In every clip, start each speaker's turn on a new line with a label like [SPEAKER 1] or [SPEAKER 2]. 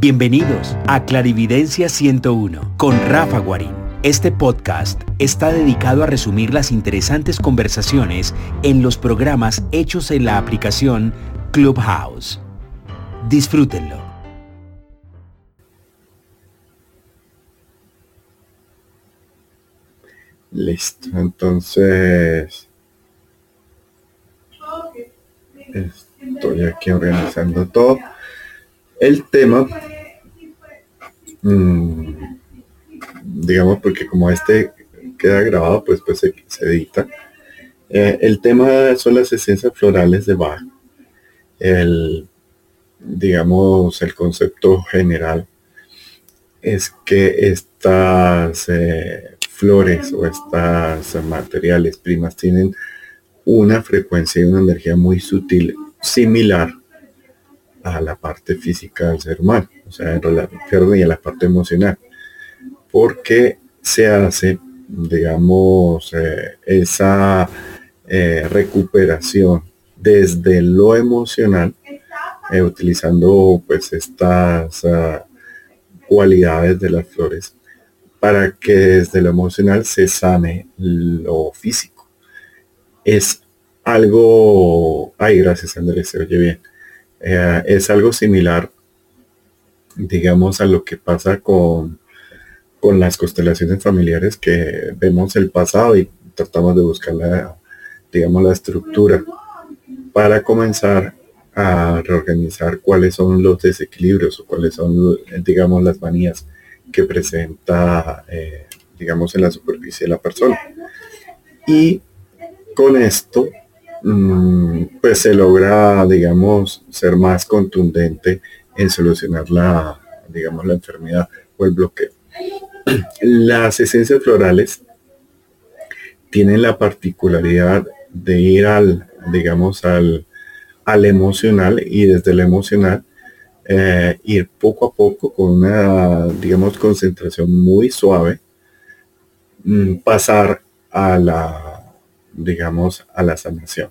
[SPEAKER 1] Bienvenidos a Clarividencia 101 con Rafa Guarín. Este podcast está dedicado a resumir las interesantes conversaciones en los programas hechos en la aplicación Clubhouse. Disfrútenlo.
[SPEAKER 2] Listo, entonces estoy aquí organizando todo. El tema, mm, digamos, porque como este queda grabado, pues, pues se, edita. Eh, el tema son las esencias florales de Bach. El, digamos, el concepto general es que estas eh, flores o estas materiales primas tienen una frecuencia y una energía muy sutil, similar a la parte física del ser humano, o sea, y a la parte emocional, porque se hace, digamos, eh, esa eh, recuperación desde lo emocional, eh, utilizando pues estas ah, cualidades de las flores para que desde lo emocional se sane lo físico. Es algo, ay, gracias Andrés, se oye bien. Eh, es algo similar, digamos, a lo que pasa con, con las constelaciones familiares que vemos el pasado y tratamos de buscar la, digamos, la estructura para comenzar a reorganizar cuáles son los desequilibrios o cuáles son, digamos, las manías que presenta, eh, digamos, en la superficie de la persona. Y con esto, pues se logra, digamos, ser más contundente en solucionar la, digamos, la enfermedad o el bloqueo. Las esencias florales tienen la particularidad de ir al, digamos, al, al emocional y desde el emocional eh, ir poco a poco con una, digamos, concentración muy suave, mm, pasar a la, digamos, a la sanación.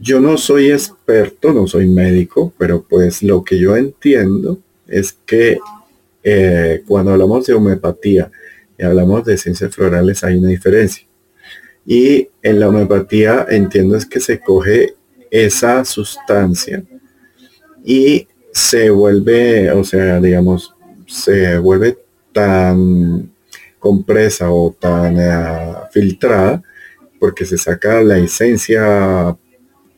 [SPEAKER 2] Yo no soy experto, no soy médico, pero pues lo que yo entiendo es que eh, cuando hablamos de homeopatía y hablamos de ciencias florales hay una diferencia. Y en la homeopatía entiendo es que se coge esa sustancia y se vuelve, o sea, digamos, se vuelve tan compresa o tan eh, filtrada porque se saca la esencia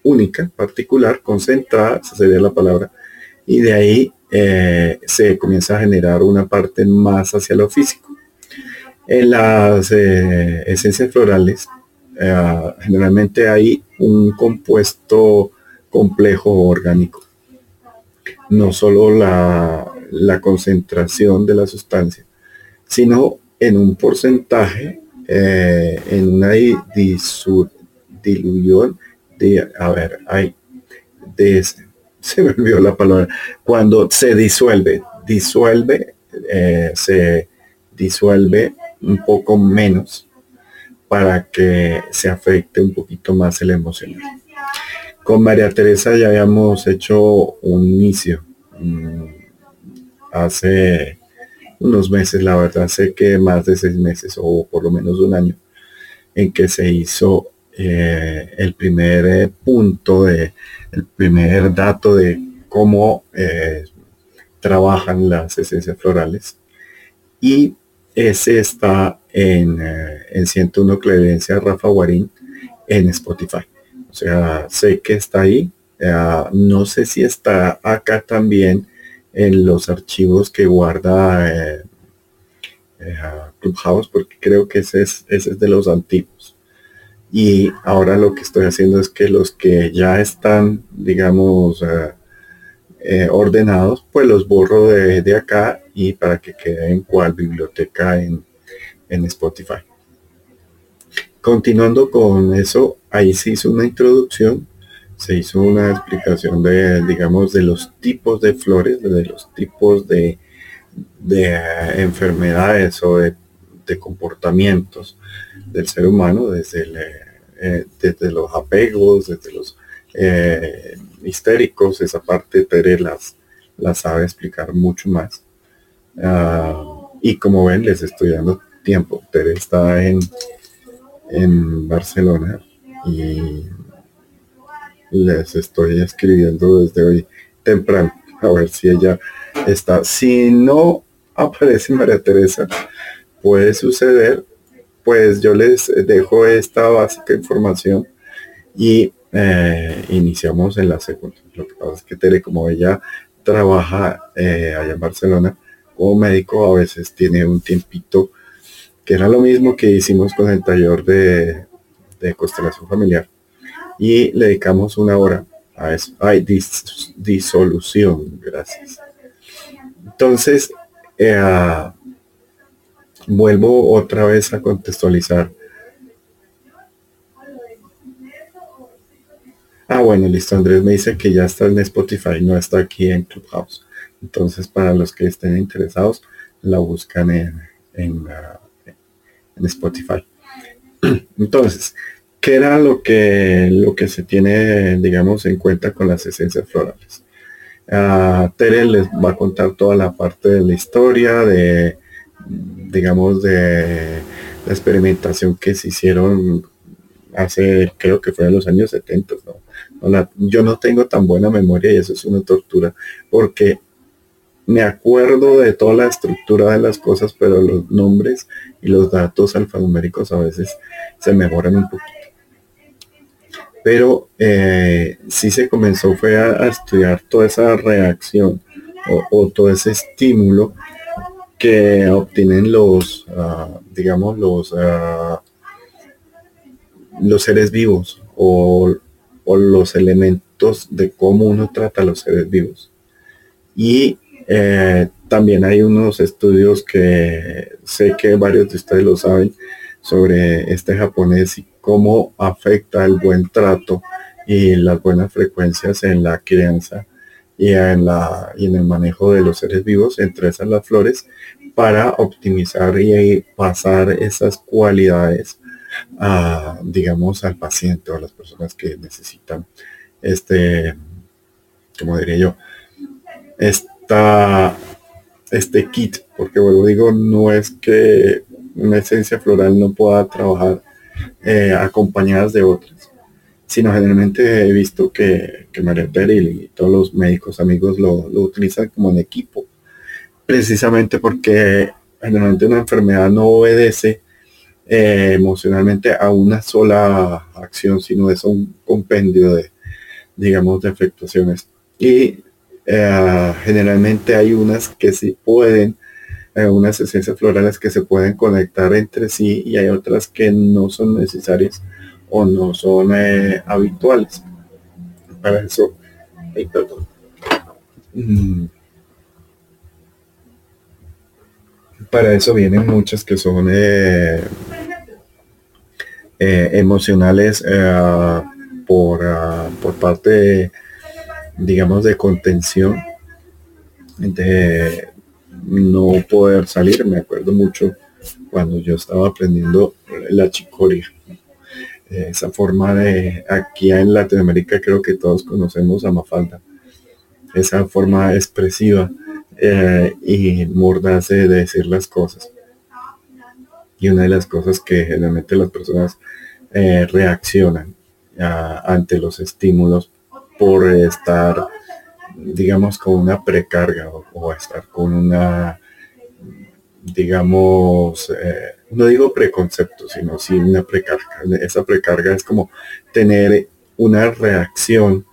[SPEAKER 2] única, particular, concentrada, esa sería la palabra, y de ahí eh, se comienza a generar una parte más hacia lo físico. En las eh, esencias florales, generalmente hay un compuesto complejo orgánico no solo la, concentración de la sustancia, sino en un porcentaje, eh, en una dilución de, a ver, hay, de, se me olvidó la palabra, cuando se disuelve, disuelve, eh, se disuelve un poco menos para que se afecte un poquito más el emocional. Con María Teresa ya habíamos hecho un inicio mm, hace unos meses, la verdad sé que más de seis meses o por lo menos un año, en que se hizo eh, el primer eh, punto de el primer dato de cómo eh, trabajan las esencias florales y ese está en, en 101 Clevencia Rafa Guarín en Spotify. O sea, sé que está ahí. Eh, no sé si está acá también en los archivos que guarda eh, eh, Clubhouse, porque creo que ese es, ese es de los antiguos. Y ahora lo que estoy haciendo es que los que ya están, digamos, ordenados, pues los borro de, acá y para que queden cual biblioteca en, en Spotify. Continuando con eso, ahí se hizo una introducción, se hizo una explicación de, digamos, de los tipos de flores, de los tipos de, de enfermedades o de, comportamientos del ser humano, desde, eh, desde los apegos, desde los eh, histéricos, esa parte de las, la sabe explicar mucho más. Ah, y como ven, les estoy dando tiempo. Tere está en, en Barcelona y les estoy escribiendo desde hoy temprano a ver si ella está. Si no aparece María Teresa, puede suceder, pues yo les dejo esta básica información y eh, iniciamos en la segunda. Lo que pasa es que Tere, como ella trabaja eh, allá en Barcelona como médico, a veces tiene un tiempito que era lo mismo que hicimos con el taller de, de constelación familiar y le dedicamos una hora a eso. Ay, disolución, gracias. Entonces, eh, vuelvo otra vez a contextualizar. Ah, bueno, listo. Andrés me dice que ya está en Spotify, no está aquí en Clubhouse. Entonces, para los que estén interesados, la buscan en, en, ah, en Spotify. Entonces, ¿qué era lo que, lo que se tiene, digamos, en cuenta con las esencias florales? Uh, Tere les va a contar toda la parte de la historia, de, digamos, de la experimentación que se hicieron hace, creo que fue en los años 70. yo no tengo tan buena memoria y eso es una tortura, porque me acuerdo de toda la estructura de las cosas, pero los nombres y los datos alfanuméricos a veces se mejoran un poquito pero eh, sí se comenzó fue a, estudiar toda esa reacción o, todo ese estímulo que obtienen los, ah, digamos, los, ah, los seres vivos o, los elementos de cómo uno trata a los seres vivos. Y eh, también hay unos estudios que sé que varios de ustedes lo saben sobre este japonés cómo afecta el buen trato y las buenas frecuencias en la crianza y en, la, y en el manejo de los seres vivos, entre esas las flores, para optimizar y pasar esas cualidades a, digamos, al paciente o a las personas que necesitan este, como diría yo, esta, este kit, porque vuelvo digo, no es que una esencia floral no pueda trabajar eh, acompañadas de otras, sino generalmente he visto que, que María Peril y todos los médicos amigos lo, utilizan como en equipo, precisamente porque generalmente una enfermedad no obedece eh, emocionalmente a una sola acción, sino es un compendio de, digamos, de afectaciones. Y eh, generalmente hay unas que sí pueden unas esencias florales que se pueden conectar entre sí y hay otras que no son necesarias o no son eh, habituales. Para eso, mm. Para eso vienen muchas que son eh, eh, emocionales por, por parte, digamos, de contención, de, no poder salir. Me acuerdo mucho cuando yo estaba aprendiendo la chicoria. Esa forma de, aquí en Latinoamérica creo que todos conocemos a Mafalda. Esa forma expresiva eh, y mordaz de decir las cosas. Y una de las cosas que generalmente las personas eh, reaccionan ante los estímulos por estar digamos, con una precarga o, estar con una, digamos, eh, no digo preconcepto, sino sí una precarga. Esa precarga es como tener una reacción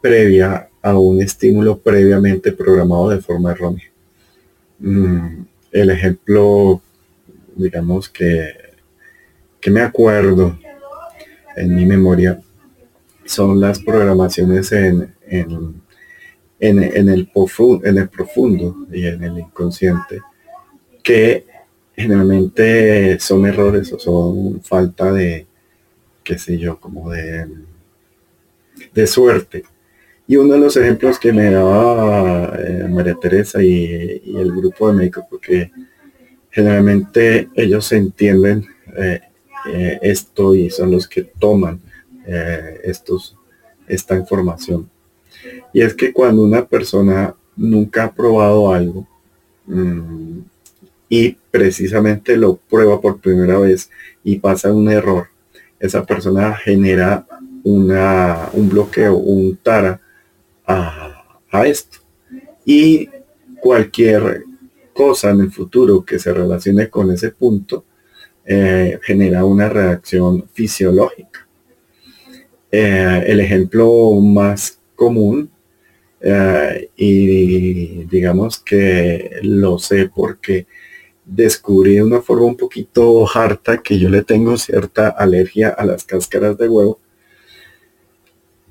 [SPEAKER 2] previa a un estímulo previamente programado de forma errónea. Mm, el ejemplo, digamos que, que me acuerdo en mi memoria son las programaciones en, en en, el profundo, y en el inconsciente, que generalmente son errores o son falta de, qué sé yo, como de, de suerte. Y uno de los ejemplos que me daba eh, María Teresa y, el grupo de médicos, porque generalmente ellos entienden eh, eh, esto y son los que toman estos, esta información y es que cuando una persona nunca ha probado algo mm, y precisamente lo prueba por primera vez y pasa un error, esa persona genera una, un bloqueo, un tara a, esto. Y cualquier cosa en el futuro que se relacione con ese punto eh, genera una reacción fisiológica. Eh, el ejemplo más común eh, y digamos que lo sé porque descubrí de una forma un poquito harta que yo le tengo cierta alergia a las cáscaras de huevo.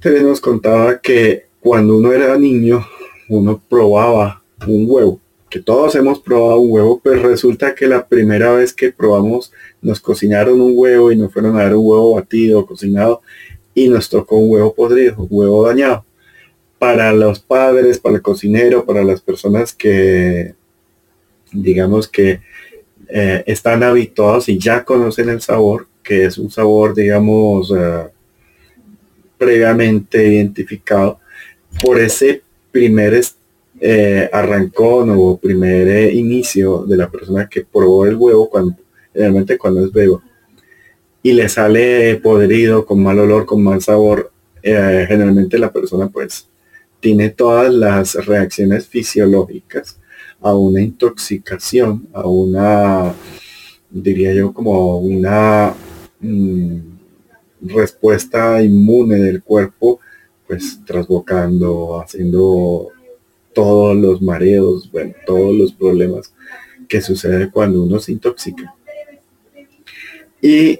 [SPEAKER 2] Te nos contaba que cuando uno era niño, uno probaba un huevo, que todos hemos probado un huevo, pero resulta que la primera vez que probamos nos cocinaron un huevo y nos fueron a dar un huevo batido, cocinado, y nos tocó un huevo podrido, un huevo dañado para los padres, para el cocinero, para las personas que, digamos que eh, están habituados y ya conocen el sabor, que es un sabor, digamos, eh, previamente identificado por ese primer eh, arrancón o primer inicio de la persona que probó el huevo cuando realmente cuando es bebo y le sale podrido con mal olor con mal sabor generalmente la persona pues tiene todas las reacciones fisiológicas a una intoxicación, a una, diría yo, como una mm, respuesta inmune del cuerpo, pues trasbocando, haciendo todos los mareos, bueno, todos los problemas que sucede cuando uno se intoxica. Y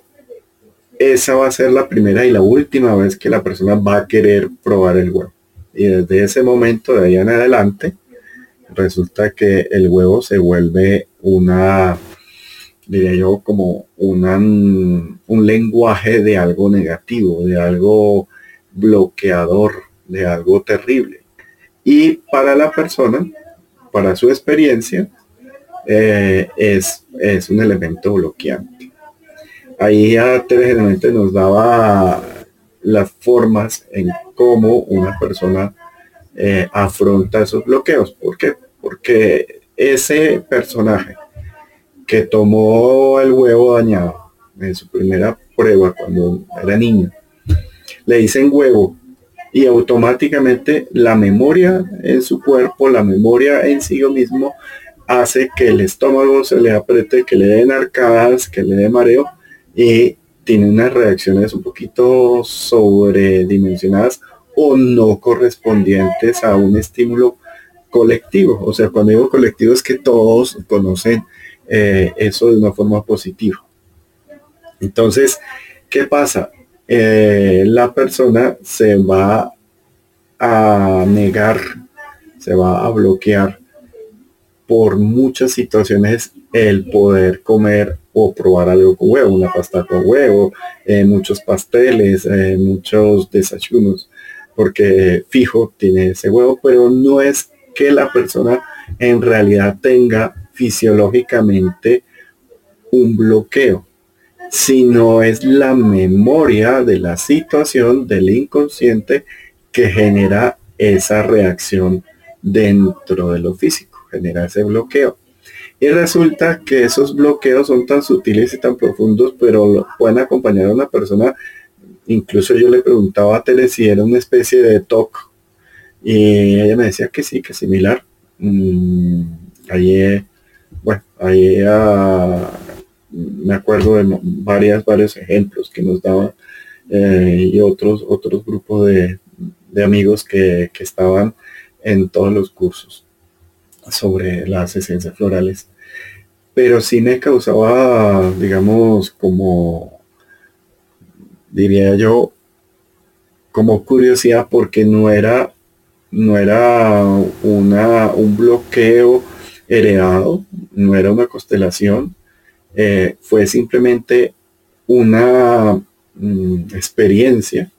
[SPEAKER 2] esa va a ser la primera y la última vez que la persona va a querer probar el huevo. Y desde ese momento, de ahí en adelante, resulta que el huevo se vuelve una, diría yo, como un lenguaje de algo negativo, de algo bloqueador, de algo terrible. Y para la persona, para su experiencia, eh, es, es un elemento bloqueante. Ahí ya generalmente nos daba las formas en cómo una persona eh, afronta esos bloqueos. ¿Por qué? Porque ese personaje que tomó el huevo dañado en su primera prueba cuando era niño, le dicen huevo y automáticamente la memoria en su cuerpo, la memoria en sí mismo, hace que el estómago se le apriete, que le den arcadas, que le dé mareo y tiene unas reacciones un poquito sobredimensionadas o no correspondientes a un estímulo colectivo. O sea, cuando digo colectivo es que todos conocen eh, eso de una forma positiva. Entonces, ¿qué pasa? Eh, la persona se va a negar, se va a bloquear por muchas situaciones el poder comer o probar algo con huevo, una pasta con huevo, eh, muchos pasteles, eh, muchos desayunos, porque fijo tiene ese huevo, pero no es que la persona en realidad tenga fisiológicamente un bloqueo, sino es la memoria de la situación del inconsciente que genera esa reacción dentro de lo físico, genera ese bloqueo. Y resulta que esos bloqueos son tan sutiles y tan profundos, pero pueden acompañar a una persona. Incluso yo le preguntaba a Tele si era una especie de TOC. Y ella me decía que sí, que similar. Mm, ahí, bueno, ahí ah, me acuerdo de varias, varios ejemplos que nos daban eh, y otros, otros grupos de, amigos que, que estaban en todos los cursos sobre las esencias florales. Pero sí me causaba, digamos, como, diría yo, como curiosidad porque no era, no era una, un bloqueo heredado, no era una constelación, eh, fue simplemente una mm, experiencia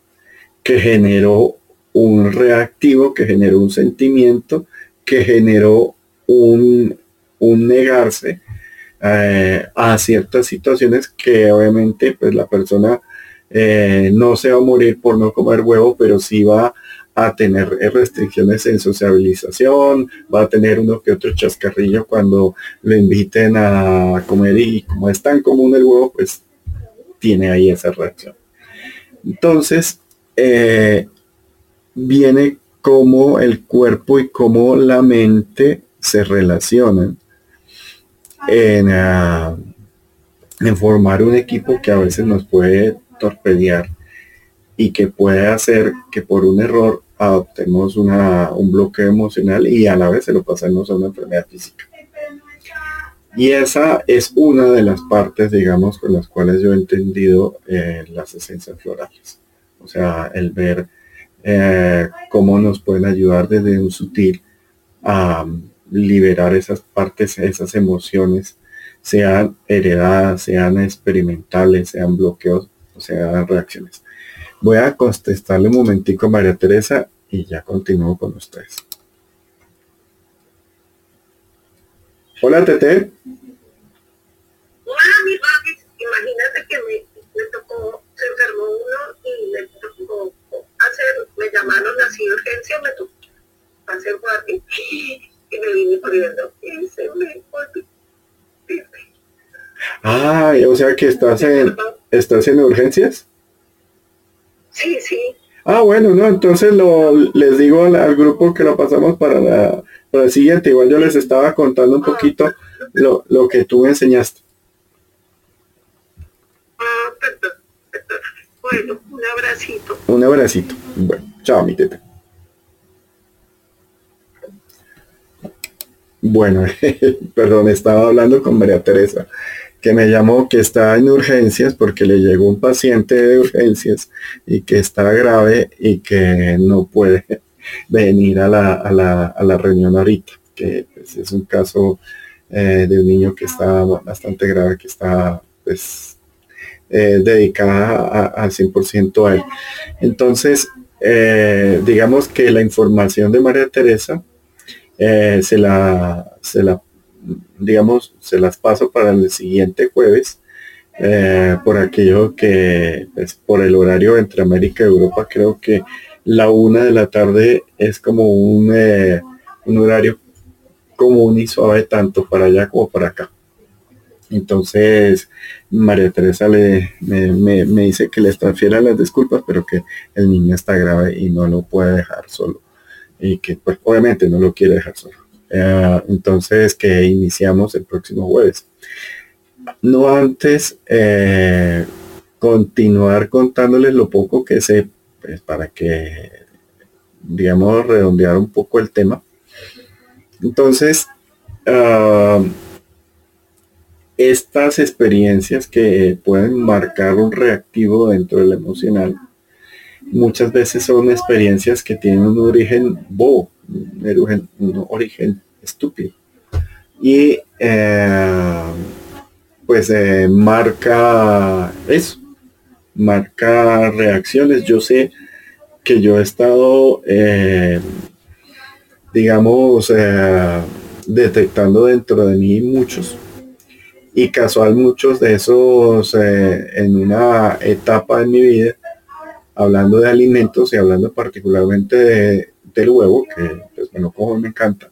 [SPEAKER 2] que generó un reactivo, que generó un sentimiento, que generó un, negarse eh, a ciertas situaciones que obviamente pues la persona eh, no se va a morir por no comer huevo, pero sí va a tener restricciones en sociabilización, va a tener uno que otro chascarrillo cuando lo inviten a comer y como es tan común el huevo, pues tiene ahí esa reacción. Entonces, eh, viene cómo el cuerpo y cómo la mente se relacionan en, ah, en formar un equipo que a veces nos puede torpedear y que puede hacer que por un error adoptemos una, un bloqueo emocional y a la vez se lo pasemos a una enfermedad física. Y esa es una de las partes, digamos, con las cuales yo he entendido eh, las esencias florales. O sea, el ver eh, cómo nos pueden ayudar desde un sutil a liberar esas partes, esas emociones, sean heredadas, sean experimentales, sean bloqueos o sean reacciones. Voy a contestarle un momentico a María Teresa y ya continúo con ustedes. Hola, Tete.
[SPEAKER 3] Hola, mi papi. Imagínate que me, me, tocó, se enfermó uno y me tocó hacer, me llamaron así de urgencia, me tocó hacer guardia y me vine corriendo y se me volvió.
[SPEAKER 2] Ah, o sea que estás en, estás en urgencias.
[SPEAKER 3] Sí, sí.
[SPEAKER 2] Ah, bueno, no, entonces lo, les digo al, grupo que lo pasamos para la, para el siguiente. Igual yo les estaba contando un poquito lo, lo que tú me enseñaste.
[SPEAKER 3] Ah. Bueno, un abracito.
[SPEAKER 2] Un abracito. Bueno, chao, mi teta. Bueno, perdón, estaba hablando con María Teresa que me llamó que está en urgencias porque le llegó un paciente de urgencias y que está grave y que no puede venir a la, a la, a la reunión ahorita, que pues, es un caso eh, de un niño que está bastante grave, que está pues eh, dedicada al 100% a él. Entonces, eh, digamos que la información de María Teresa se, la, se la digamos, se las paso para el siguiente jueves, eh, por aquello que, pues, por el horario entre América y Europa, creo que la una de la tarde es como un, eh, un horario común y suave tanto para allá como para acá. Entonces, María Teresa le, me, dice que les transfiera las disculpas, pero que el niño está grave y no lo puede dejar solo. Y que pues obviamente no lo quiere dejar solo. Eh, entonces, que iniciamos el próximo jueves. No antes eh, continuar contándoles lo poco que sé, pues, para que, digamos, redondear un poco el tema. Entonces, ah, estas experiencias que pueden marcar un reactivo dentro del emocional, muchas veces son experiencias que tienen un origen bobo, un origen, estúpido. Y eh, pues eh, marca eso, marca reacciones. Yo sé que yo he estado, eh, digamos, detectando dentro de mí muchos. Y casual muchos de esos en una etapa de mi vida, hablando de alimentos y hablando particularmente de, del huevo, que pues bueno, como me encanta.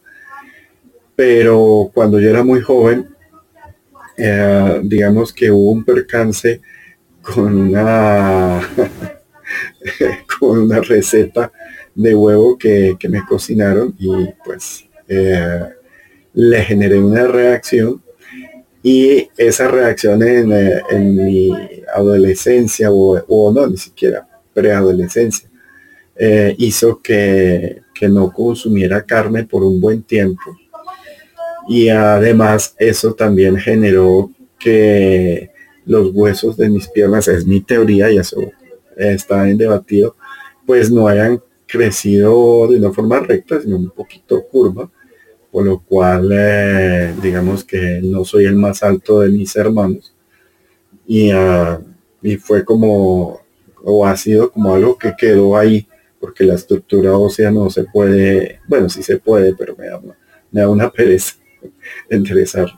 [SPEAKER 2] Pero cuando yo era muy joven, eh, digamos que hubo un percance con una con una receta de huevo que, me cocinaron y pues eh, le generé una reacción y esa reacción en, eh, en mi adolescencia o, o, no, ni siquiera preadolescencia, eh, hizo que, no consumiera carne por un buen tiempo. Y además eso también generó que los huesos de mis piernas, es mi teoría y eso está en debatido, pues no hayan crecido de una forma recta, sino un poquito curva, por lo cual eh, digamos que no soy el más alto de mis hermanos. Y, ah, y fue como, o ha sido como algo que quedó ahí porque la estructura ósea no se puede, bueno, sí se puede, pero me da, me da una pereza interesar.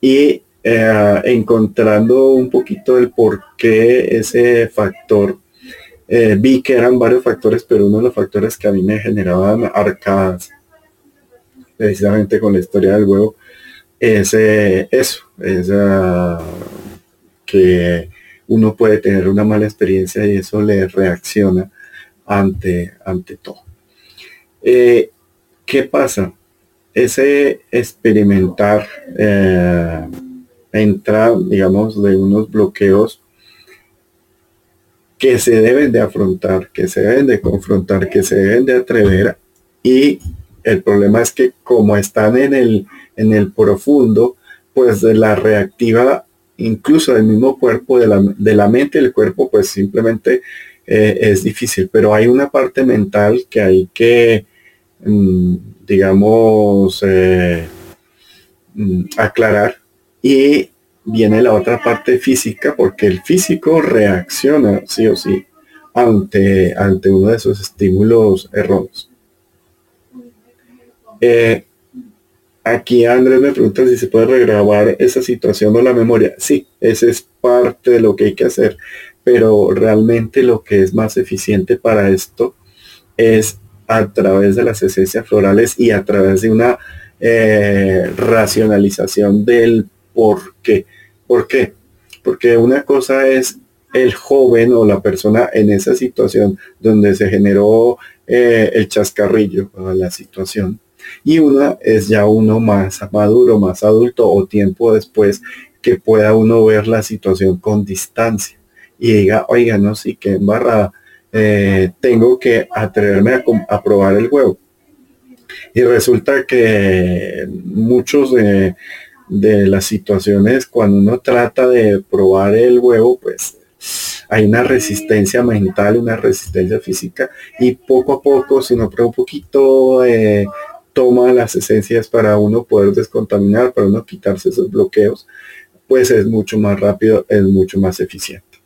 [SPEAKER 2] Y eh, encontrando un poquito el por qué ese factor eh, vi que eran varios factores, pero uno de los factores que a mí me generaban arcadas, precisamente con la historia del huevo, es eh, eso, es ah, que uno puede tener una mala experiencia y eso le reacciona ante, ante todo. Eh, ¿Qué pasa? Ese experimentar eh, entra, digamos, de unos bloqueos que se deben de afrontar, que se deben de confrontar, que se deben de atrever y el problema es que como están en el, en el profundo, pues de la reactiva, incluso del mismo cuerpo, de la, de la mente del cuerpo, pues simplemente eh, es difícil. Pero hay una parte mental que hay que, mm, digamos, eh, mm, aclarar y viene la otra parte física porque el físico reacciona sí o sí ante, ante uno de esos estímulos erróneos. Eh, aquí Andrés me pregunta si se puede regrabar esa situación o la memoria. Sí, ese es parte de lo que hay que hacer, pero realmente lo que es más eficiente para esto es a través de las esencias florales y a través de una eh, racionalización del por qué. ¿Por qué? Porque una cosa es el joven o la persona en esa situación donde se generó eh, el chascarrillo, la situación, y una es ya uno más maduro, más adulto o tiempo después que pueda uno ver la situación con distancia y diga, oiga, no, sí que embarrada, eh, tengo que atreverme a, probar el huevo. Y resulta que muchos de, las situaciones cuando uno trata de probar el huevo, pues hay una resistencia mental, una resistencia física y poco a poco, si no prueba un poquito, toma las esencias para uno poder descontaminar, para uno quitarse esos bloqueos, pues es mucho más rápido, es mucho más eficiente.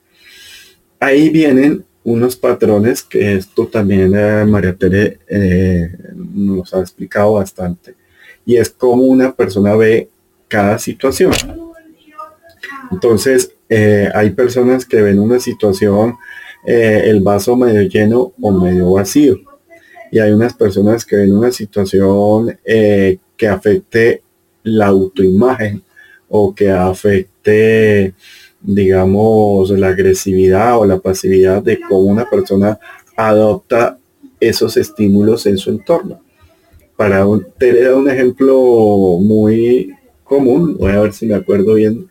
[SPEAKER 2] Ahí vienen unos patrones que esto también eh, María Tere eh, nos ha explicado bastante. Y es como una persona ve cada situación. Entonces, eh, hay personas que ven una situación, el vaso medio lleno o medio vacío y hay unas personas que ven una situación eh, que afecte la autoimagen o que afecte, digamos, la agresividad o la pasividad de cómo una persona adopta esos estímulos en su entorno. Para un, te un ejemplo muy común, voy a ver si me acuerdo bien,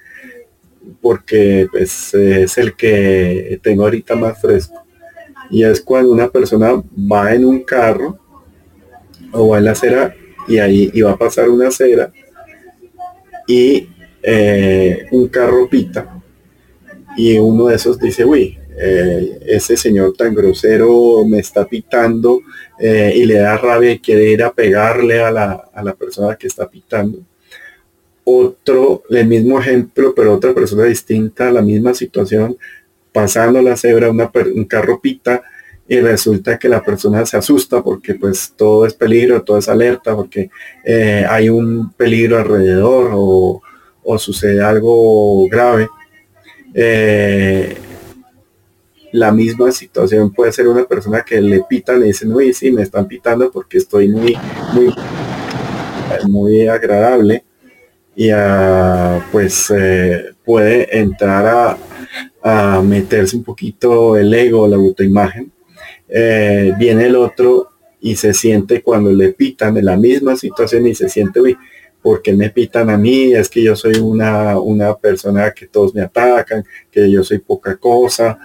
[SPEAKER 2] porque pues, es el que tengo ahorita más fresco y es cuando una persona va en un carro o va en la acera y ahí y va a pasar una acera y eh, un carro pita y uno de esos dice, uy, eh, ese señor tan grosero me está pitando eh, y le da rabia y quiere ir a pegarle a la, a la persona que está pitando. Otro, el mismo ejemplo, pero otra persona distinta, la misma situación, pasando la cebra una, un carro pita y resulta que la persona se asusta porque pues todo es peligro, todo es alerta, porque eh, hay un peligro alrededor o, sucede algo grave. Eh, la misma situación puede ser una persona que le pita, le dicen, uy, sí, me están pitando porque estoy muy, muy, muy agradable. Y ah, pues eh, puede entrar a, a meterse un poquito el ego, la autoimagen. Eh, viene el otro y se siente cuando le pitan en la misma situación y se siente, uy, ¿por qué me pitan a mí? Es que yo soy una, una persona que todos me atacan, que yo soy poca cosa.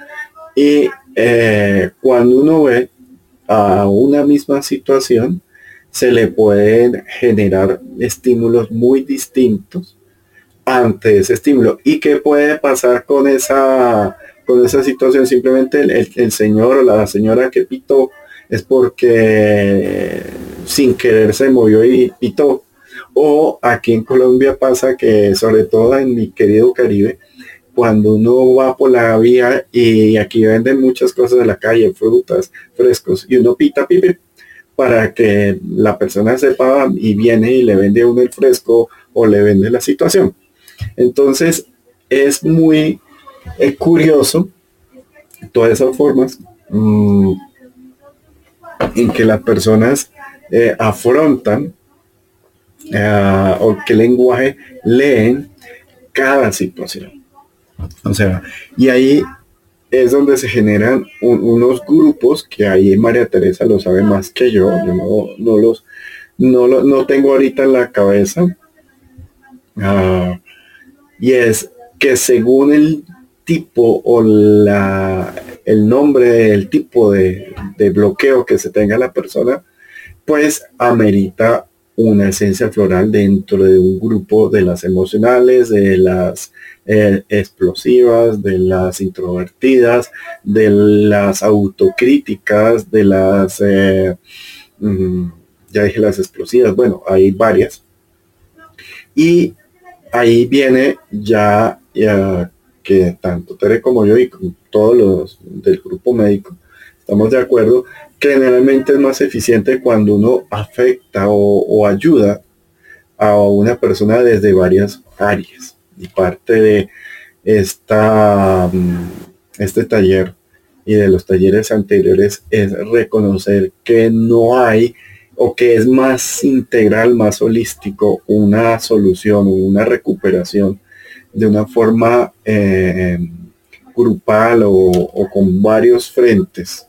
[SPEAKER 2] Y eh, cuando uno ve a una misma situación, se le pueden generar estímulos muy distintos ante ese estímulo. ¿Y qué puede pasar con esa, con esa situación? Simplemente el, señor o la señora que pitó es porque sin querer se movió y pitó. O aquí en Colombia pasa que, sobre todo en mi querido Caribe, cuando uno va por la vía y aquí venden muchas cosas de la calle, frutas, frescos, y uno pita, pipe, para que la persona sepa y viene y le vende uno el fresco o le vende la situación. Entonces, es muy curioso todas esas formas mm, en que las personas eh, afrontan eh, o qué lenguaje leen cada situación. O sea, y ahí es donde se generan unos grupos que ahí María Teresa lo sabe más que yo, yo no, los no, no tengo ahorita en la cabeza. Ah, y es que según el tipo o la, el nombre del tipo de, de bloqueo que se tenga la persona, pues amerita una esencia floral dentro de un grupo de las emocionales, de las eh, explosivas, de las introvertidas, de las autocríticas, de las, eh, mm, ya dije las explosivas, bueno, hay varias. Y ahí viene ya, ya que tanto Tere como yo y todos los del grupo médico estamos de acuerdo generalmente es más eficiente cuando uno afecta o, ayuda a una persona desde varias áreas. Y parte de esta, mm, este taller y de los talleres anteriores es reconocer que no hay o que es más integral, más holístico, una solución o una recuperación de una forma eh, grupal o con varios frentes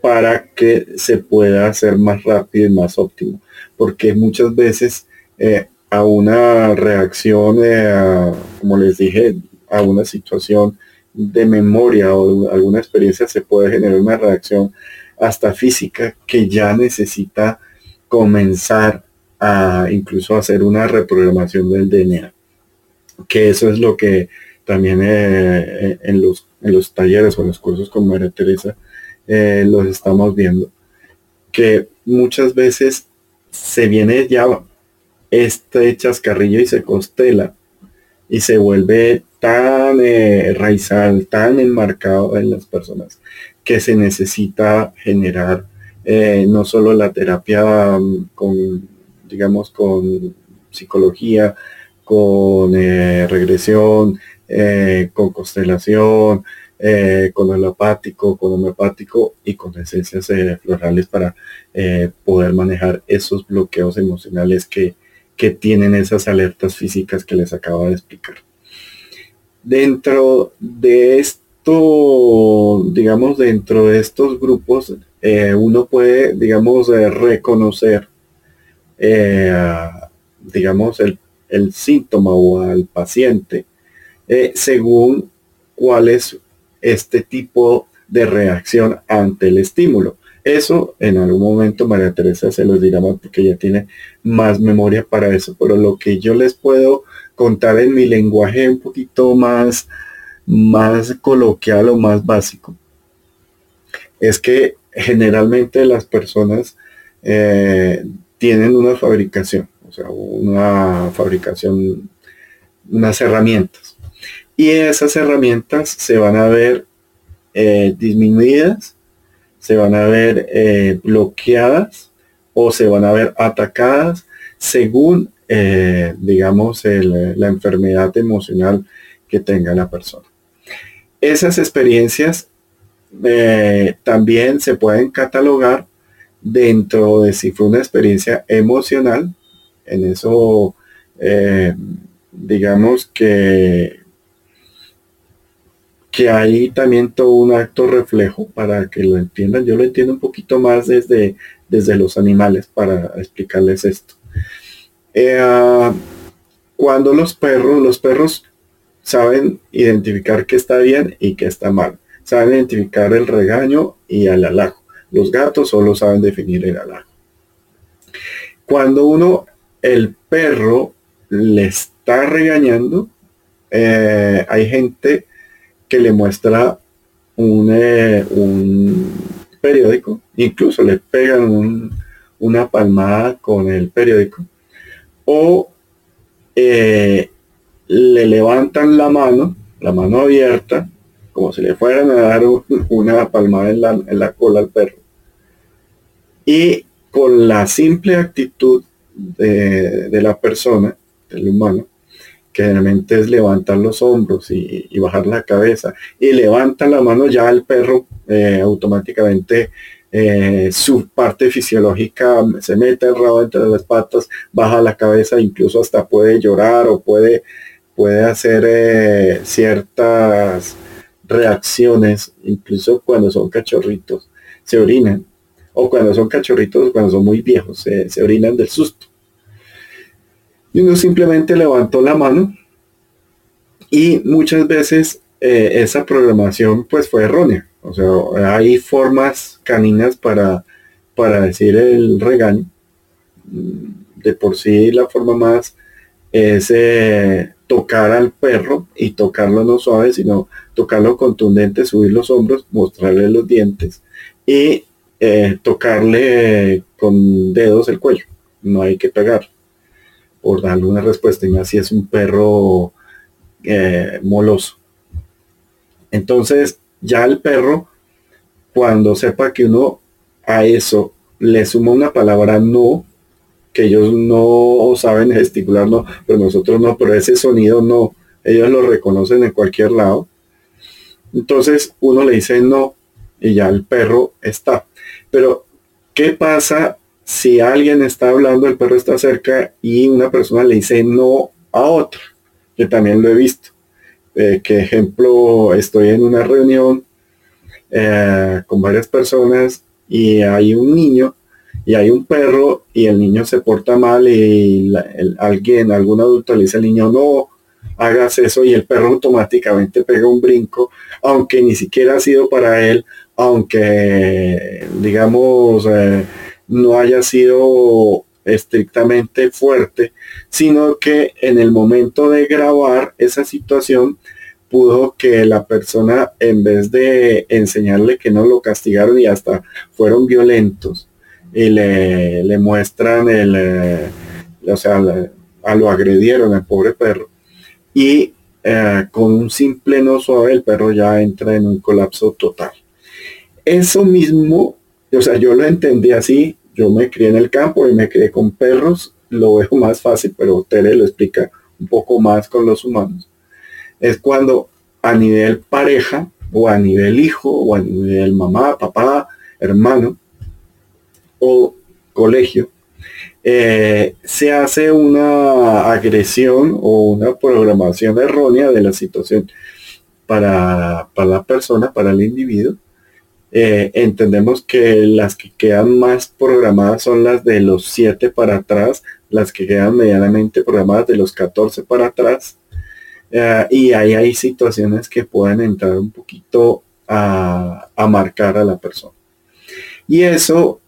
[SPEAKER 2] para que se pueda hacer más rápido y más óptimo. Porque muchas veces eh, a una reacción, eh, como les dije, a una situación de memoria o alguna experiencia se puede generar una reacción hasta física que ya necesita comenzar a incluso hacer una reprogramación del DNA. Que eso es lo que también eh, en, los, en los talleres o en los cursos con María Teresa eh, los estamos viendo, que muchas veces se viene ya este chascarrillo y se constela y se vuelve tan eh, raizal, tan enmarcado en las personas que se necesita generar eh, no solo la terapia mm, con, digamos, con psicología, con regresión, con constelación, eh, con alopático, con homeopático y con esencias eh, florales para eh, poder manejar esos bloqueos emocionales que, que tienen esas alertas físicas que les acabo de explicar. Dentro de digamos, dentro de estos grupos, uno puede, digamos, reconocer, digamos, el, el, síntoma o al paciente según cuál es este tipo de reacción ante el estímulo. Eso en algún momento María Teresa se los dirá más porque ella tiene más memoria para eso, pero lo que yo les puedo contar en mi lenguaje un poquito más, más coloquial o más básico es que generalmente las personas eh, tienen una fabricación, o sea, una fabricación, unas herramientas y esas herramientas se van a ver eh, disminuidas, se van a ver eh, bloqueadas o se van a ver atacadas según, digamos, la enfermedad emocional que tenga la persona. Esas experiencias también se pueden catalogar dentro de si fue una experiencia emocional, en eso digamos que que hay también todo un acto reflejo para que lo entiendan. Yo lo entiendo un poquito más desde, desde los animales para explicarles esto. Eh, cuando los perros, los perros saben identificar qué está bien y qué está mal. Saben identificar el regaño y el halago. Los gatos solo saben definir el halago. Cuando uno, el perro, le está regañando, eh, hay gente que le muestra eh, un, periódico, incluso le pegan una palmada con el periódico, o eh, le levantan la mano, la mano abierta, como si le fueran a dar una palmada en la, en la cola al perro. Y con la simple actitud de, de la persona, del humano, que realmente es levantar los hombros y, bajar la cabeza, y levanta la mano, ya el perro eh, automáticamente eh, su parte fisiológica se mete el rabo entre las patas, baja la cabeza, incluso hasta puede llorar o puede, puede hacer eh, ciertas reacciones, incluso cuando son cachorritos, se orinan, o cuando son cachorritos, cuando son muy viejos, se, orinan del susto. Y uno simplemente levantó la mano y muchas veces eh, esa programación pues fue errónea. O sea, hay formas caninas para, para decir el regaño. De por sí la forma más es eh, tocar al perro y tocarlo no suave, sino tocarlo contundente, subir los hombros, mostrarle los dientes y eh, tocarle con dedos el cuello. No hay que pegar por darle una respuesta y más si es un perro eh, moloso. Entonces, ya el perro, cuando sepa que uno a eso le suma una palabra no, que ellos no saben gesticular, no, pero nosotros no, pero ese sonido no, ellos lo reconocen en cualquier lado. Entonces uno le dice no y ya el perro está. Pero, ¿qué pasa si alguien está hablando, el perro está cerca y una persona le dice no a otro? Que también lo he visto. Eh, que ejemplo, estoy en una reunión eh, con varias personas y hay un niño y hay un perro y el niño se porta mal y alguien, algún adulto le dice al niño no hagas eso y el perro automáticamente pega un brinco, aunque ni siquiera ha sido para él, aunque digamos eh, no haya sido estrictamente fuerte, sino que en el momento de grabar esa situación pudo que la persona, en vez de enseñarle que no lo castigaron y hasta fueron violentos, y le, muestran el, eh, o sea, a lo agredieron al pobre perro, y eh, con un simple no suave el perro ya entra en un colapso total. Eso mismo, o sea, yo lo entendí así, yo me crié en el campo y me crié con perros, lo veo más fácil, pero Tere lo explica un poco más con los humanos es cuando a nivel pareja o a nivel hijo o a nivel mamá, papá, hermano o colegio, eh, se hace una agresión o una programación errónea de la situación para, la persona, para el individuo. Eh, entendemos que las que quedan más programadas son las de los 7 para atrás, las que quedan medianamente programadas de los 14 para atrás eh, y ahí hay situaciones que pueden entrar un poquito a, marcar a la persona. Y eso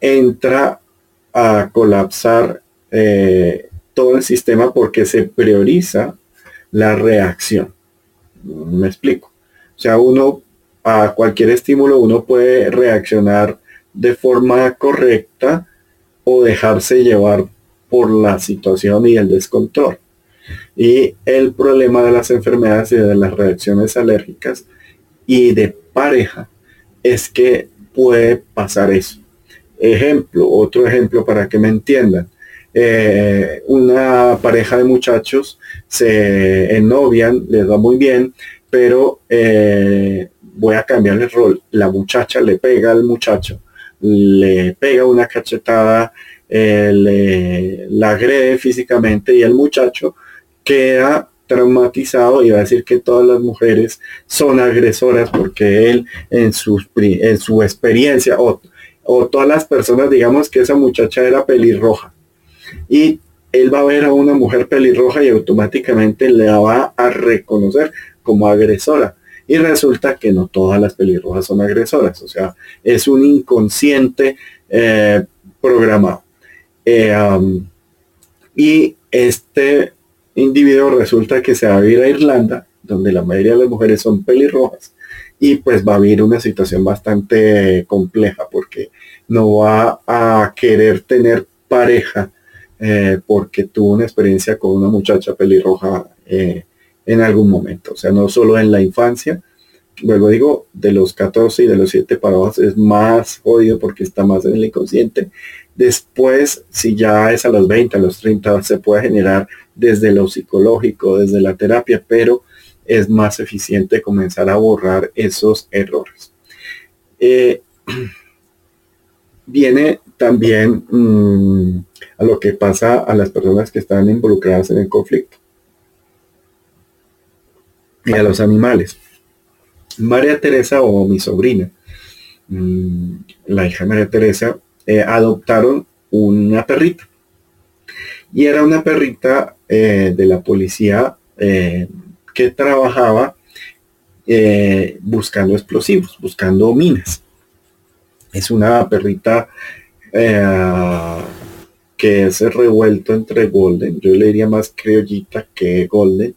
[SPEAKER 2] entra a colapsar eh, todo el sistema porque se prioriza la reacción. Me explico. O sea, uno a cualquier estímulo uno puede reaccionar de forma correcta o dejarse llevar por la situación y el descontrol. Y el problema de las enfermedades y de las reacciones alérgicas y de pareja es que puede pasar eso. Ejemplo, otro ejemplo para que me entiendan. Eh, una pareja de muchachos se ennovian, les va muy bien, pero eh, voy a cambiar el rol. La muchacha le pega al muchacho, le pega una cachetada, eh, le, la agrede físicamente y el muchacho queda traumatizado y va a decir que todas las mujeres son agresoras porque él en su, en su experiencia todas las personas digamos que esa muchacha era pelirroja y él va a ver a una mujer pelirroja y automáticamente le va a reconocer como agresora. Y resulta que no todas las pelirrojas son agresoras, o sea, es un inconsciente eh, programado. Eh, y este individuo resulta que se va a vivir a Irlanda, donde la mayoría de las mujeres son pelirrojas, y pues va a vivir una situación bastante compleja porque no va a querer tener pareja eh, porque tuvo una experiencia con una muchacha pelirroja eh, en algún momento. O sea, no solo en la infancia, vuelvo digo, de los 14 y de los 7 para abajo es más jodido porque está más en el inconsciente. Después, si ya es a los 20, a los 30, se puede generar desde lo psicológico, desde la terapia, pero es más eficiente comenzar a borrar esos errores. Eh, viene también mm, a lo que pasa a las personas que están involucradas en el conflicto y a los animales. María Teresa o mi sobrina, mm, la hija de María Teresa, eh, adoptaron una perrita. Y era una perrita eh, de la policía eh, que trabajaba buscando explosivos, buscando minas. Es una perrita que es revuelto entre golden. Yo le diría más criollita que golden.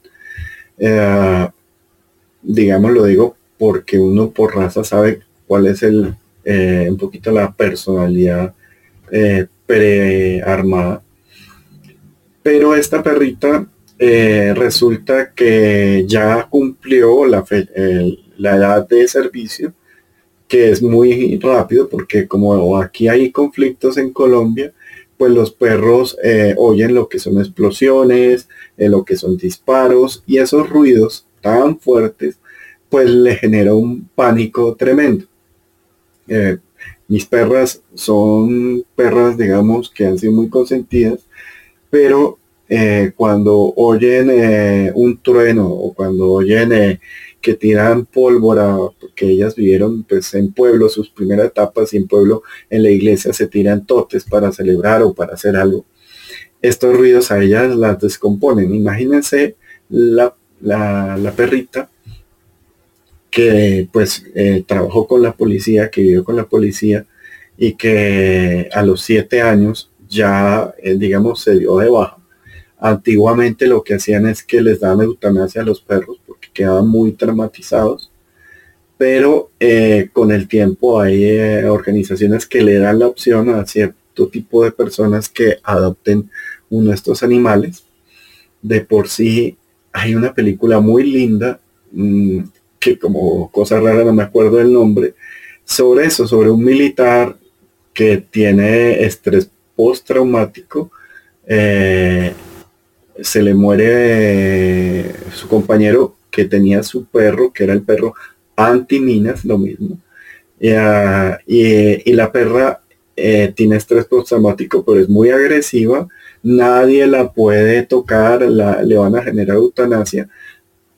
[SPEAKER 2] digamos, lo digo porque uno por raza sabe cuál es el eh, un poquito la personalidad eh, prearmada. Pero esta perrita eh, resulta que ya cumplió la edad de servicio, que es muy rápido porque como aquí hay conflictos en Colombia, pues los perros oyen lo que son explosiones, lo que son disparos y esos ruidos tan fuertes pues le genera un pánico tremendo. Eh, mis perras son perras, digamos, que han sido muy consentidas, pero eh, cuando oyen eh, un trueno o cuando oyen que tiran pólvora, porque ellas vivieron pues en pueblo sus primeras etapas y en pueblo en la iglesia se tiran totes para celebrar o para hacer algo. Estos ruidos a ellas las descomponen. Imagínense la, la, perrita que pues eh, trabajó con la policía, que vivió con la policía y que a los siete años ya, eh, digamos, se dio de baja. Antiguamente lo que hacían es que les daban eutanasia a los perros quedaban muy traumatizados, pero eh, con el tiempo hay organizaciones que le dan la opción a cierto tipo de personas que adopten uno de estos animales. De por sí hay una película muy linda mm, que como cosa rara no me acuerdo del nombre, sobre eso, sobre un militar que tiene estrés postraumático, eh, se le muere eh, su compañero que tenía su perro, que era el perro anti-minas, lo mismo. y, ah, la perra eh, tiene estrés postraumático, pero es muy agresiva, nadie la puede tocar, la, le van a generar eutanasia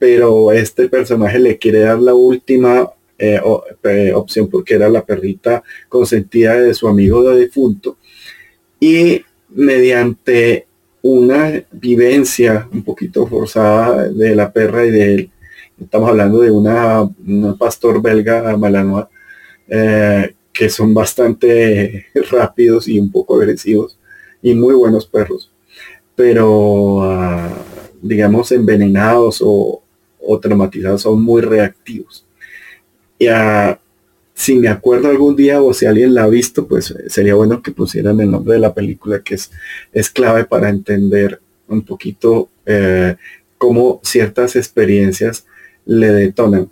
[SPEAKER 2] pero este personaje le quiere dar la última eh, eh, opción porque era la perrita consentida de su amigo de difunto y mediante una vivencia un poquito forzada de la perra y de él, estamos hablando de una, un pastor belga malanois eh, que son bastante rápidos y un poco agresivos y muy buenos perros pero ah, digamos envenenados o, o traumatizados son muy reactivos. Y si me acuerdo algún día o si alguien la ha visto, pues sería bueno que pusieran el nombre de la película, que es, es clave para entender un poquito eh, cómo ciertas experiencias le detonan.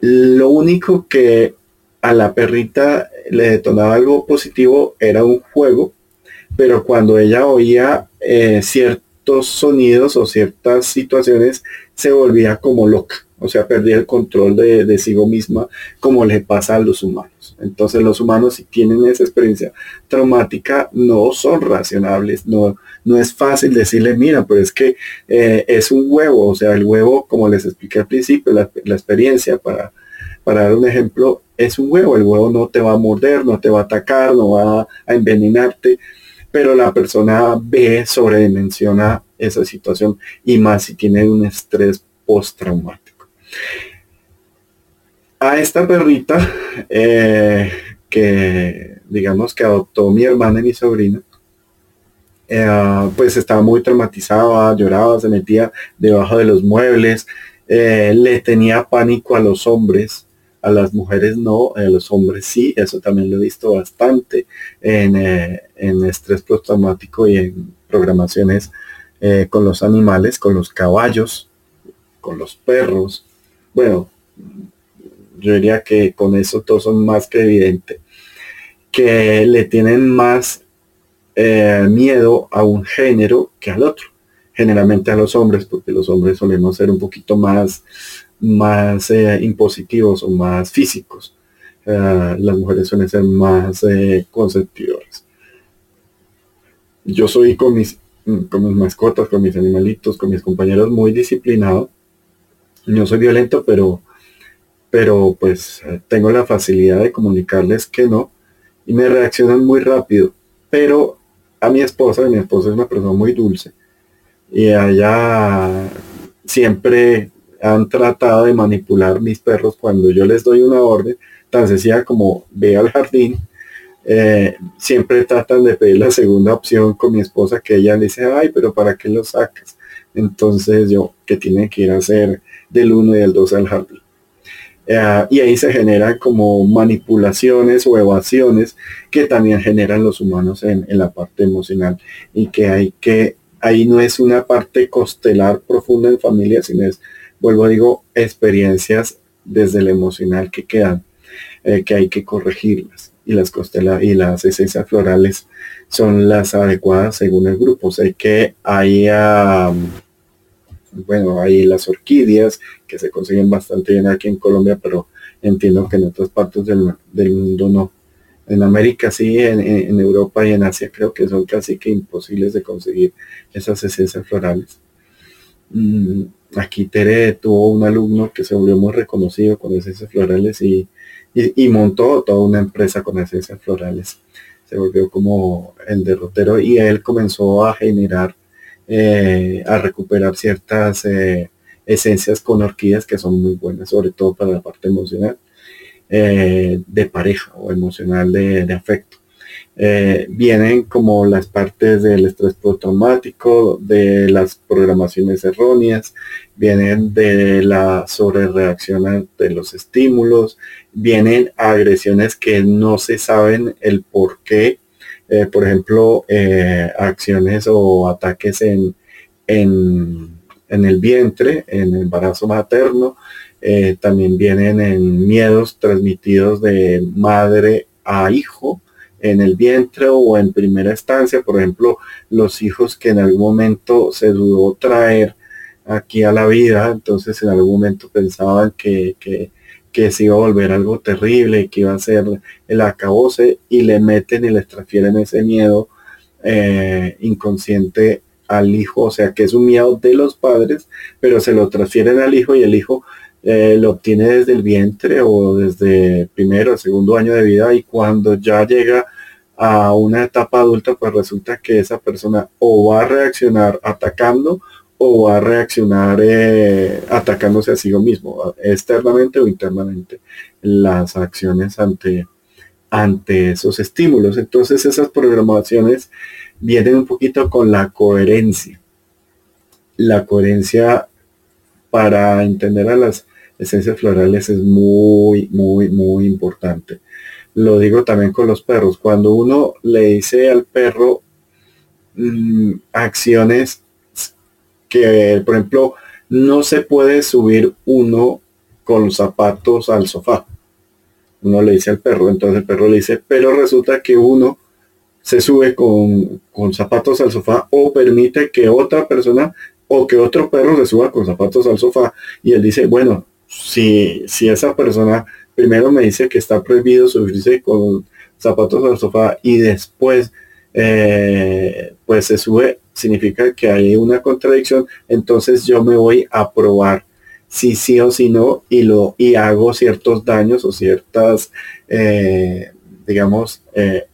[SPEAKER 2] Lo único que a la perrita le detonaba algo positivo era un juego, pero cuando ella oía eh, ciertos sonidos o ciertas situaciones, se volvía como loca, o sea, perdía el control de, de sí misma, como le pasa a los humanos. Entonces los humanos si tienen esa experiencia traumática no son racionables, no, no es fácil decirle, mira, pero es que eh, es un huevo, o sea, el huevo, como les expliqué al principio, la, experiencia para, para dar un ejemplo, es un huevo, el huevo no te va a morder, no te va a atacar, no va a envenenarte, pero la persona ve, sobredimensiona esa situación y más si tiene un estrés postraumático. A esta perrita eh, que digamos que adoptó mi hermana y mi sobrina, eh, pues estaba muy traumatizada, lloraba, se metía debajo de los muebles, eh, le tenía pánico a los hombres, a las mujeres no, a los hombres sí, eso también lo he visto bastante en, en estrés postraumático y en programaciones con los animales, con los caballos, con los perros. Bueno, yo diría que con eso todos son más que evidente, que le tienen más eh, miedo a un género que al otro. Generalmente a los hombres, porque los hombres solemos ser un poquito más, más eh, impositivos o más físicos. Eh, las mujeres suelen ser más conceptidoras. Yo soy con mis, con mis mascotas, con mis animalitos, con mis compañeros muy disciplinado. No soy violento, pero, pero pues tengo la facilidad de comunicarles que no y me reaccionan muy rápido. Pero a mi esposa, mi esposa es una persona muy dulce y allá siempre han tratado de manipular mis perros cuando yo les doy una orden, tan sencilla como ve al jardín, eh, siempre tratan de pedir la segunda opción con mi esposa que ella le dice, ay, pero ¿para qué lo sacas? Entonces yo, que tiene que ir a hacer del 1 y del 2 al jardín. Eh, y ahí se generan como manipulaciones o evasiones que también generan los humanos en, la parte emocional y que hay que, ahí no es una parte costelar profunda en familia, sino es, vuelvo a digo, experiencias desde el emocional que quedan, eh, que hay que corregirlas y las costelas y las esencias florales son las adecuadas según el grupo. Que hay bueno, hay las orquídeas que se consiguen bastante bien aquí en Colombia, pero entiendo que en otras partes del, mundo no. En América sí, en, Europa y en Asia creo que son casi que imposibles de conseguir esas esencias florales. Mm, aquí Tere tuvo un alumno que se volvió muy reconocido con esencias florales y, y, montó toda una empresa con esencias florales. Se volvió como el derrotero y él comenzó a generar eh, a recuperar ciertas eh, esencias con orquídeas que son muy buenas, sobre todo para la parte emocional eh, de pareja o emocional de, afecto. vienen como las partes del estrés postraumático, de las programaciones erróneas, vienen de la sobrereacción ante los estímulos, vienen agresiones que no se saben el por qué eh, por ejemplo, eh, acciones o ataques en, en, el vientre, en el embarazo materno, eh, también vienen en miedos transmitidos de madre a hijo en el vientre o en primera instancia, por ejemplo, los hijos que en algún momento se dudó traer aquí a la vida, entonces en algún momento pensaban que que se iba a volver algo terrible, que iba a ser el acabose y le meten y les transfieren ese miedo eh, inconsciente al hijo, o sea que es un miedo de los padres, pero se lo transfieren al hijo y el hijo eh, lo obtiene desde el vientre o desde primero o segundo año de vida y cuando ya llega a una etapa adulta, pues resulta que esa persona o va a reaccionar atacando o va a reaccionar eh, atacándose a sí mismo, externamente o internamente, las acciones ante, ante esos estímulos. Entonces esas programaciones vienen un poquito con la coherencia. La coherencia para entender a las esencias florales es muy, muy, muy importante. Lo digo también con los perros. Cuando uno le dice al perro mm, acciones que, por ejemplo, no se puede subir uno con zapatos al sofá. Uno le dice al perro, entonces el perro le dice, pero resulta que uno se sube con, zapatos al sofá o permite que otra persona o que otro perro se suba con zapatos al sofá. Y él dice, bueno, si, si esa persona primero me dice que está prohibido subirse con zapatos al sofá y después eh, pues se sube significa que hay una contradicción, entonces yo me voy a probar si sí o si no y lo y hago ciertos daños o ciertas eh, digamos eh,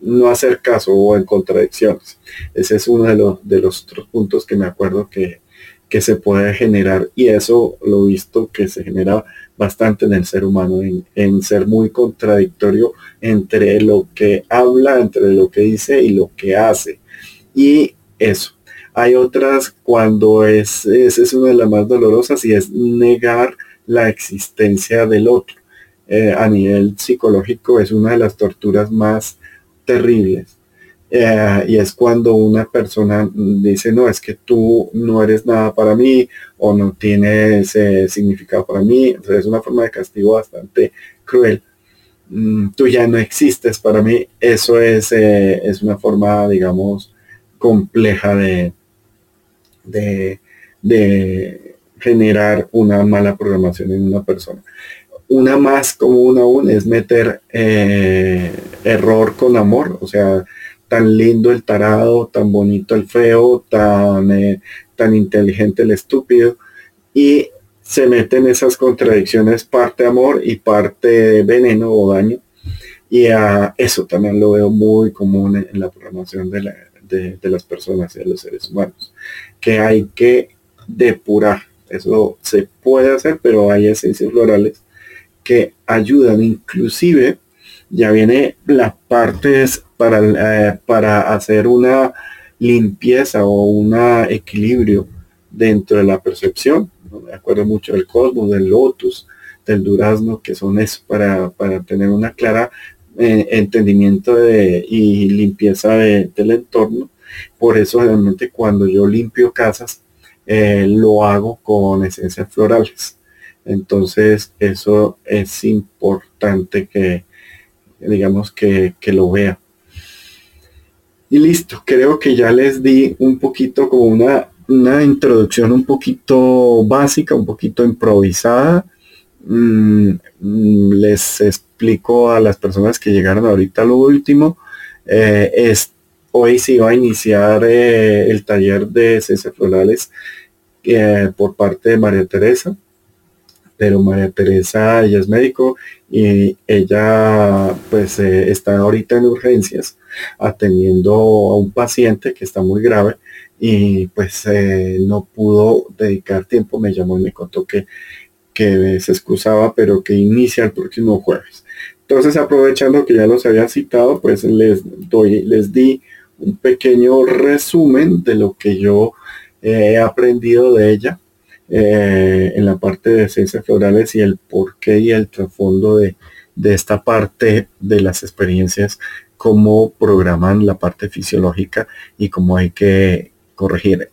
[SPEAKER 2] no hacer caso o en contradicciones. Ese es uno de los de los otros puntos que me acuerdo que, que se puede generar y eso lo visto que se genera bastante en el ser humano en, en ser muy contradictorio entre lo que habla entre lo que dice y lo que hace y eso. Hay otras cuando es, esa es una de las más dolorosas y es negar la existencia del otro. Eh, a nivel psicológico es una de las torturas más terribles. Eh, y es cuando una persona dice, no, es que tú no eres nada para mí o no tienes ese significado para mí. es una forma de castigo bastante cruel. Mm, tú ya no existes para mí. Eso es, eh, es una forma, digamos, compleja de, de, de generar una mala programación en una persona una más común aún es meter eh, error con amor, o sea, tan lindo el tarado, tan bonito el feo, tan, eh, tan inteligente el estúpido, y se meten esas contradicciones, parte amor y parte veneno o daño. Y a eso también lo veo muy común en, la programación de, de las personas y de los seres humanos, que hay que depurar. Eso se puede hacer, pero hay esencias florales que ayudan inclusive ya viene las partes para, eh, para hacer una limpieza o un equilibrio dentro de la percepción. Me acuerdo mucho del cosmos, del lotus, del durazno, que son eso para, para tener una clara eh, entendimiento de, y limpieza del entorno. Por eso realmente cuando yo limpio casas, eh, lo hago con esencias florales. Entonces, eso es importante que, digamos, que, lo vea. Y listo, creo que ya les di un poquito como una, una introducción un poquito básica, un poquito improvisada. Mm, mm, les explico a las personas que llegaron ahorita lo último. Eh, es, hoy se iba a iniciar eh, el taller de ciencias florales eh, por parte de María Teresa pero María Teresa, ella es médico y ella pues eh, está ahorita en urgencias atendiendo a un paciente que está muy grave y pues no pudo dedicar tiempo, me llamó y me contó que, que se excusaba, pero que inicia el próximo jueves. Entonces aprovechando que ya los había citado, pues les doy, les di un pequeño resumen de lo que yo he aprendido de ella eh, en la parte de ciencias florales y el porqué y el trasfondo de, esta parte de las experiencias, cómo programan la parte fisiológica y cómo hay que corregir.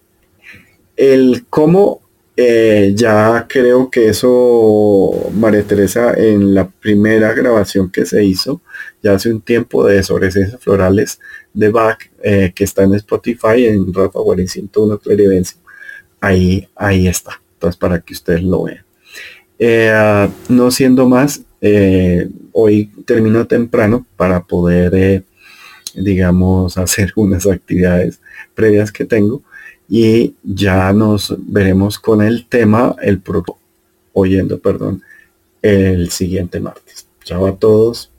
[SPEAKER 2] El cómo eh, ya creo que eso, María Teresa, en la primera grabación que se hizo, ya hace un tiempo de sobre ciencias florales de Bach, eh, que está en Spotify, en Rafa Guarín 101 Clarivencio, ahí, ahí está. Entonces, para que ustedes lo vean. Eh, no siendo más, hoy termino temprano para poder, digamos, hacer unas actividades previas que tengo y ya nos veremos con el tema, el oyendo, perdón, el siguiente martes. Chao a todos.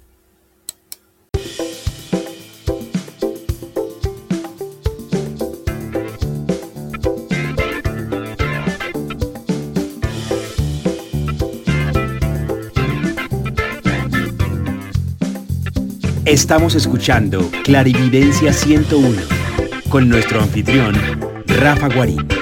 [SPEAKER 1] Estamos escuchando Clarividencia 101 con nuestro anfitrión, Rafa Guarín.